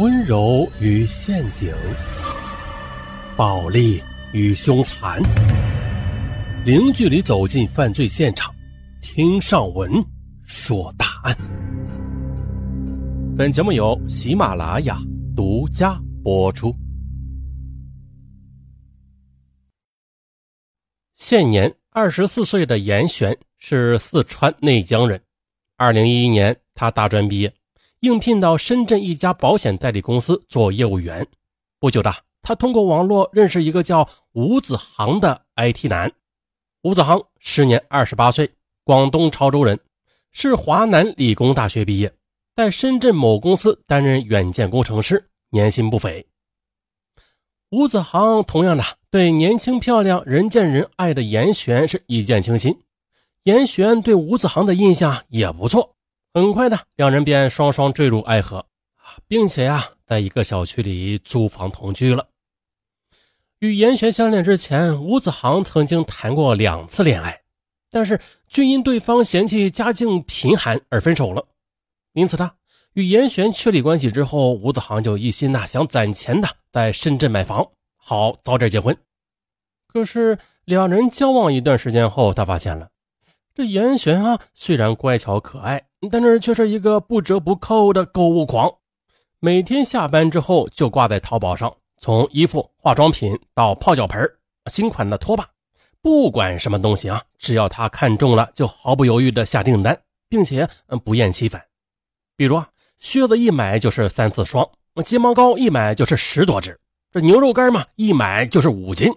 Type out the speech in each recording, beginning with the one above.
温柔与陷阱，暴力与凶残，零距离走进犯罪现场，听上文说大案。本节目由喜马拉雅独家播出。现年二十四岁的严璇是四川内江人，二零一一年他大专毕业。应聘到深圳一家保险代理公司做业务员。不久的，他通过网络认识一个叫吴子航的 IT 男。吴子航时年二十八岁，广东潮州人，是华南理工大学毕业，在深圳某公司担任软件工程师，年薪不菲。吴子航同样的对年轻漂亮、人见人爱的严璇是一见倾心，严璇对吴子航的印象也不错。很快的，两人便双双坠入爱河，并且呀，在一个小区里租房同居了。与严璇相恋之前，吴子航曾经谈过两次恋爱，但是均因对方嫌弃家境贫寒而分手了。因此，他与严璇确立关系之后，吴子航就一心呐想攒钱的在深圳买房，好早点结婚。可是两人交往一段时间后，他发现了。这严璇啊，虽然乖巧可爱，但是却是一个不折不扣的购物狂。每天下班之后就挂在淘宝上，从衣服、化妆品到泡脚盆、新款的拖把，不管什么东西啊，只要他看中了，就毫不犹豫的下订单，并且不厌其烦。比如啊，靴子一买就是三四双，睫毛膏一买就是十多支，这牛肉干嘛一买就是五斤。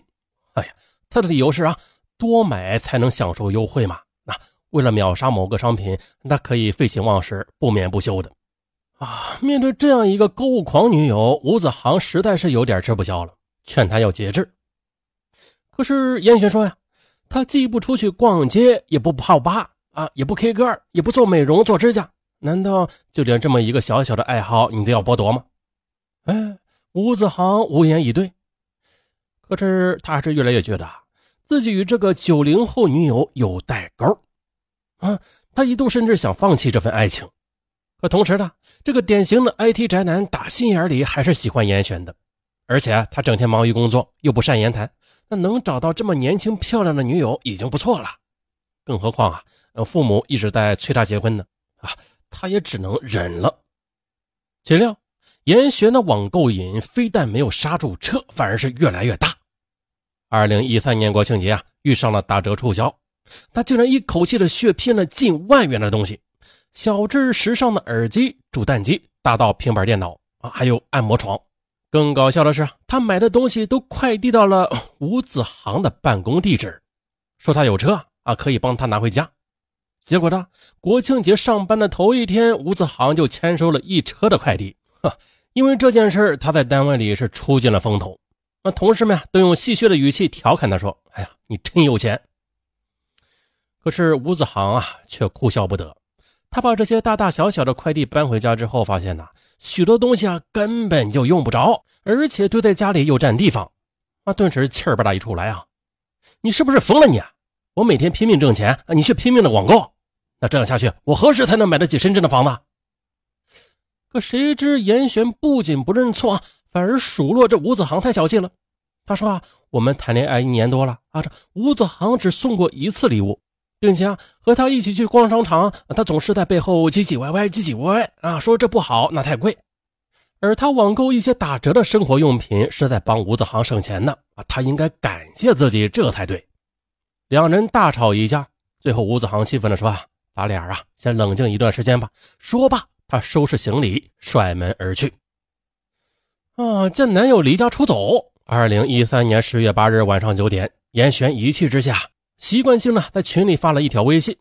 哎呀，他的理由是啊，多买才能享受优惠嘛。为了秒杀某个商品，那可以废寝忘食、不眠不休的啊！面对这样一个购物狂女友，吴子航实在是有点吃不消了，劝她要节制。可是严雪说呀，他既不出去逛街，也不泡吧啊，也不 K 歌，也不做美容、做指甲，难道就连这么一个小小的爱好，你都要剥夺吗？哎，吴子航无言以对。可是他还是越来越觉得。自己与这个九零后女友有代沟，啊，他一度甚至想放弃这份爱情。可同时呢，这个典型的 IT 宅男打心眼里还是喜欢严璇的，而且他整天忙于工作，又不善言谈，那能找到这么年轻漂亮的女友已经不错了。更何况啊，父母一直在催他结婚呢，啊，他也只能忍了。岂料严璇的网购瘾非但没有刹住车，反而是越来越大。二零一三年国庆节啊，遇上了打折促销，他竟然一口气的血拼了近万元的东西，小至时尚的耳机、煮蛋机，大到平板电脑啊，还有按摩床。更搞笑的是，他买的东西都快递到了吴子航的办公地址，说他有车啊，可以帮他拿回家。结果呢，国庆节上班的头一天，吴子航就签收了一车的快递。哈，因为这件事他在单位里是出尽了风头。那同事们都用戏谑的语气调侃他说：“哎呀，你真有钱。”可是吴子航啊，却哭笑不得。他把这些大大小小的快递搬回家之后，发现呐，许多东西啊根本就用不着，而且堆在家里又占地方。啊，顿时气儿吧嗒一出来啊！你是不是疯了你？啊我每天拼命挣钱，你却拼命的网购，那这样下去，我何时才能买得起深圳的房子？可谁知严璇不仅不认错。反而数落这吴子航太小气了。他说啊，我们谈恋爱一年多了啊，这吴子航只送过一次礼物，并且啊，和他一起去逛商场，他总是在背后唧唧歪歪，唧唧歪歪啊，说这不好，那太贵。而他网购一些打折的生活用品，是在帮吴子航省钱呢啊，他应该感谢自己，这才对。两人大吵一架，最后吴子航气愤地说啊，咱俩啊，先冷静一段时间吧。说罢，他收拾行李，甩门而去。啊！见男友离家出走。二零一三年十月八日晚上九点，严璇一气之下，习惯性的在群里发了一条微信：“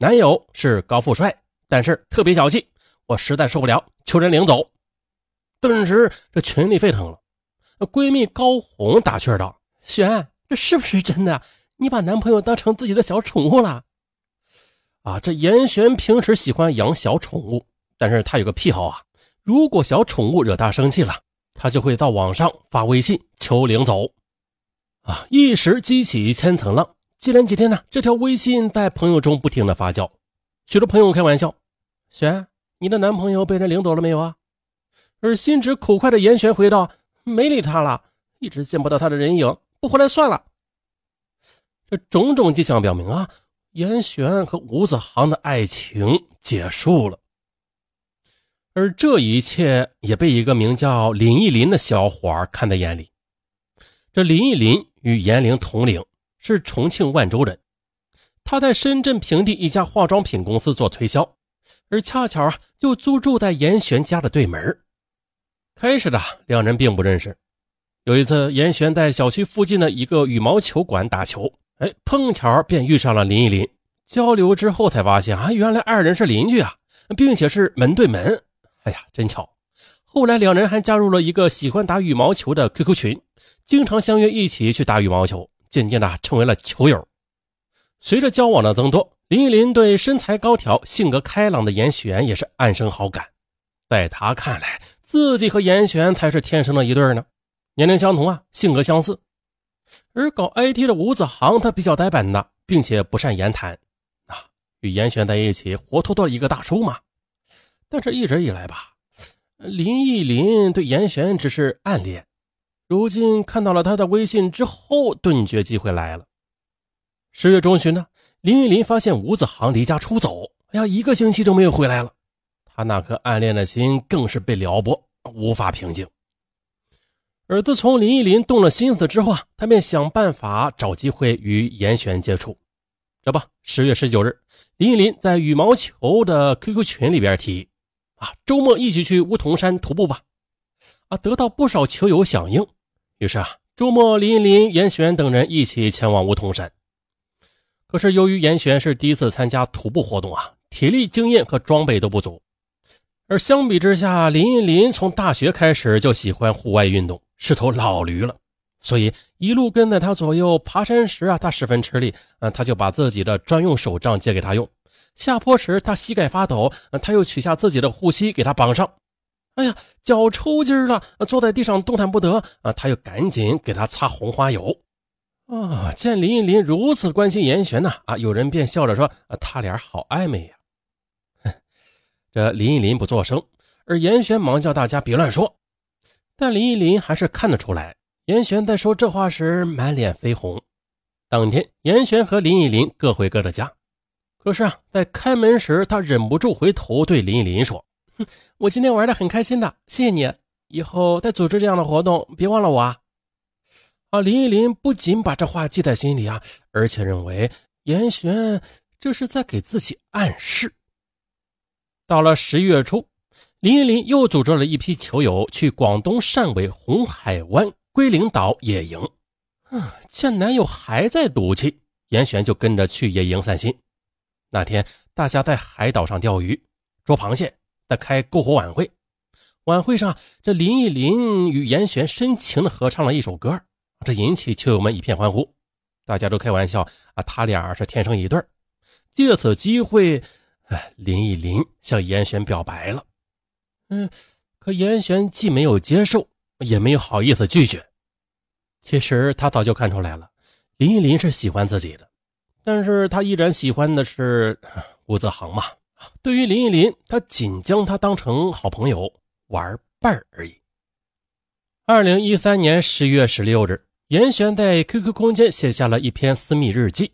男友是高富帅，但是特别小气，我实在受不了，求人领走。”顿时，这群里沸腾了。闺蜜高红打趣道：“璇，这是不是真的？你把男朋友当成自己的小宠物了？”啊！这严璇平时喜欢养小宠物，但是他有个癖好啊，如果小宠物惹他生气了。他就会到网上发微信求领走，啊，一时激起千层浪。接连几天呢，这条微信在朋友中不停的发酵，许多朋友开玩笑：“璇，你的男朋友被人领走了没有啊？”而心直口快的严璇回道：“没理他了，一直见不到他的人影，不回来算了。”这种种迹象表明啊，严璇和吴子航的爱情结束了。而这一切也被一个名叫林忆林的小伙看在眼里。这林忆林与严玲同龄，是重庆万州人。他在深圳平地一家化妆品公司做推销，而恰巧啊，就租住在严玄家的对门。开始的两人并不认识。有一次，严玄在小区附近的一个羽毛球馆打球，哎，碰巧便遇上了林忆林。交流之后才发现啊，原来二人是邻居啊，并且是门对门。哎呀，真巧！后来两人还加入了一个喜欢打羽毛球的 QQ 群，经常相约一起去打羽毛球，渐渐的成为了球友。随着交往的增多，林依林对身材高挑、性格开朗的严选也是暗生好感。在他看来，自己和严选才是天生的一对呢，年龄相同啊，性格相似。而搞 IT 的吴子航，他比较呆板的，并且不善言谈啊，与严选在一起，活脱脱一个大叔嘛。但是，一直以来吧，林忆林对严选只是暗恋。如今看到了他的微信之后，顿觉机会来了。十月中旬呢，林忆林发现吴子航离家出走，哎呀，一个星期都没有回来了。他那颗暗恋的心更是被撩拨，无法平静。而自从林忆林动了心思之后啊，他便想办法找机会与严选接触。这不，十月十九日，林忆林在羽毛球的 QQ 群里边提议。啊，周末一起去梧桐山徒步吧！啊，得到不少球友响应。于是啊，周末林依林、严璇等人一起前往梧桐山。可是由于严璇是第一次参加徒步活动啊，体力、经验和装备都不足。而相比之下，林依林从大学开始就喜欢户外运动，是头老驴了，所以一路跟在他左右爬山时啊，他十分吃力。啊，他就把自己的专用手杖借给他用。下坡时，他膝盖发抖，他又取下自己的护膝给他绑上。哎呀，脚抽筋了，坐在地上动弹不得。啊，他又赶紧给他擦红花油。啊，见林依林如此关心严玄呢，啊，有人便笑着说：“他俩好暧昧呀。”这林依林不作声，而严玄忙叫大家别乱说。但林依林还是看得出来，严玄在说这话时满脸绯红。当天，严玄和林依林各回各的家。可是啊，在开门时，他忍不住回头对林依林说：“，我今天玩的很开心的，谢谢你。以后再组织这样的活动，别忘了我啊！”啊，林依林不仅把这话记在心里啊，而且认为严玄这是在给自己暗示。到了十一月初，林依林又组织了一批球友去广东汕尾红海湾龟岭岛野营。啊，见男友还在赌气，严玄就跟着去野营散心。那天，大家在海岛上钓鱼、捉螃蟹，在开篝火晚会。晚会上，这林忆林与严璇深情的合唱了一首歌，这引起球友们一片欢呼。大家都开玩笑啊，他俩是天生一对借此机会，哎，林忆林向严璇表白了。嗯，可严璇既没有接受，也没有好意思拒绝。其实他早就看出来了，林忆林是喜欢自己的。但是他依然喜欢的是吴泽航嘛？对于林依林，他仅将他当成好朋友玩伴而已。二零一三年十月十六日，严璇在 QQ 空间写下了一篇私密日记：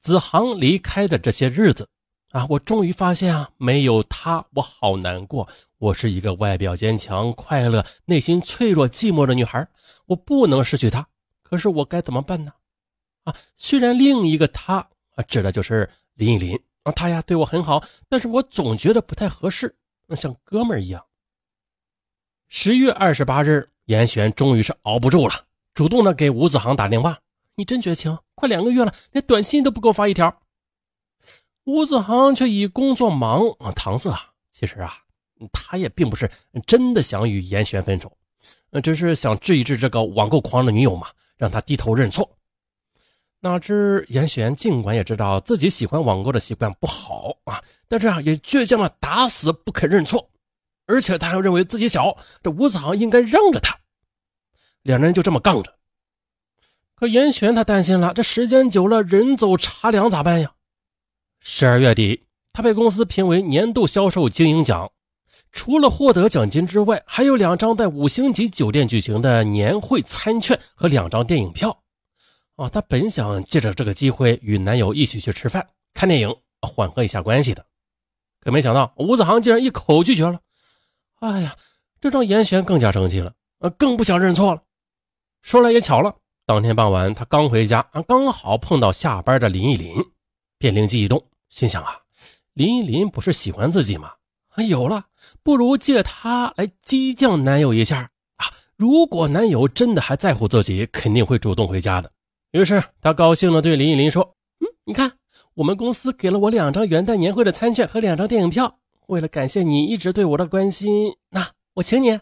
子航离开的这些日子啊，我终于发现啊，没有他，我好难过。我是一个外表坚强、快乐、内心脆弱、寂寞的女孩，我不能失去他。可是我该怎么办呢？啊，虽然另一个他啊，指的就是林依林啊，他呀对我很好，但是我总觉得不太合适，像哥们儿一样。十月二十八日，严璇终于是熬不住了，主动的给吴子航打电话：“你真绝情，快两个月了，连短信都不给我发一条。”吴子航却以工作忙啊搪塞啊，其实啊，他也并不是真的想与严璇分手，只是想治一治这个网购狂的女友嘛，让他低头认错。哪知严选尽管也知道自己喜欢网购的习惯不好啊，但是啊也倔强的打死不肯认错，而且他还认为自己小，这吴子航应该让着他。两人就这么杠着。可严选他担心了，这时间久了人走茶凉咋办呀？十二月底，他被公司评为年度销售精英奖，除了获得奖金之外，还有两张在五星级酒店举行的年会餐券和两张电影票。哦，她本想借着这个机会与男友一起去吃饭、看电影，缓和一下关系的，可没想到吴子航竟然一口拒绝了。哎呀，这让严璇更加生气了，呃，更不想认错了。说来也巧了，当天傍晚他刚回家，啊，刚好碰到下班的林依林，便灵机一动，心想啊，林依林不是喜欢自己吗？啊有了，不如借她来激将男友一下啊！如果男友真的还在乎自己，肯定会主动回家的。于是他高兴地对林依林说：“嗯，你看，我们公司给了我两张元旦年会的餐券和两张电影票。为了感谢你一直对我的关心，那我请你。”